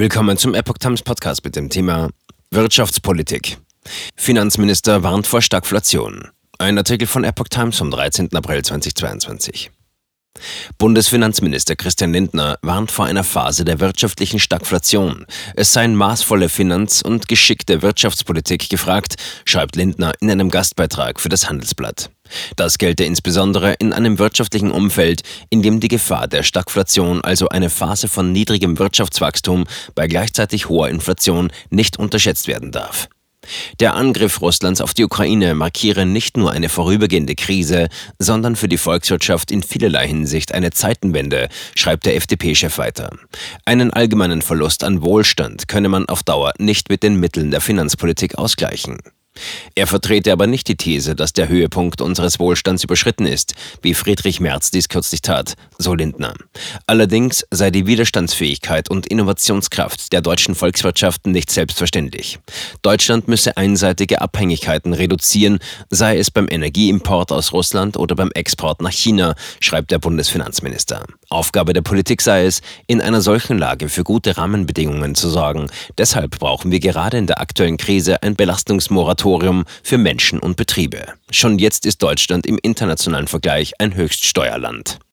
Willkommen zum Epoch Times Podcast mit dem Thema Wirtschaftspolitik. Finanzminister warnt vor Stagflation. Ein Artikel von Epoch Times vom 13. April 2022. Bundesfinanzminister Christian Lindner warnt vor einer Phase der wirtschaftlichen Stagflation. Es seien maßvolle Finanz- und geschickte Wirtschaftspolitik gefragt, schreibt Lindner in einem Gastbeitrag für das Handelsblatt. Das gelte insbesondere in einem wirtschaftlichen Umfeld, in dem die Gefahr der Stagflation, also eine Phase von niedrigem Wirtschaftswachstum bei gleichzeitig hoher Inflation, nicht unterschätzt werden darf. Der Angriff Russlands auf die Ukraine markiere nicht nur eine vorübergehende Krise, sondern für die Volkswirtschaft in vielerlei Hinsicht eine Zeitenwende, schreibt der FDP-Chef weiter. Einen allgemeinen Verlust an Wohlstand könne man auf Dauer nicht mit den Mitteln der Finanzpolitik ausgleichen. Er vertrete aber nicht die These, dass der Höhepunkt unseres Wohlstands überschritten ist, wie Friedrich Merz dies kürzlich tat, so Lindner. Allerdings sei die Widerstandsfähigkeit und Innovationskraft der deutschen Volkswirtschaften nicht selbstverständlich. Deutschland müsse einseitige Abhängigkeiten reduzieren, sei es beim Energieimport aus Russland oder beim Export nach China, schreibt der Bundesfinanzminister. Aufgabe der Politik sei es, in einer solchen Lage für gute Rahmenbedingungen zu sorgen. Deshalb brauchen wir gerade in der aktuellen Krise ein Belastungsmoratorium Moratorium für Menschen und Betriebe. Schon jetzt ist Deutschland im internationalen Vergleich ein Höchststeuerland.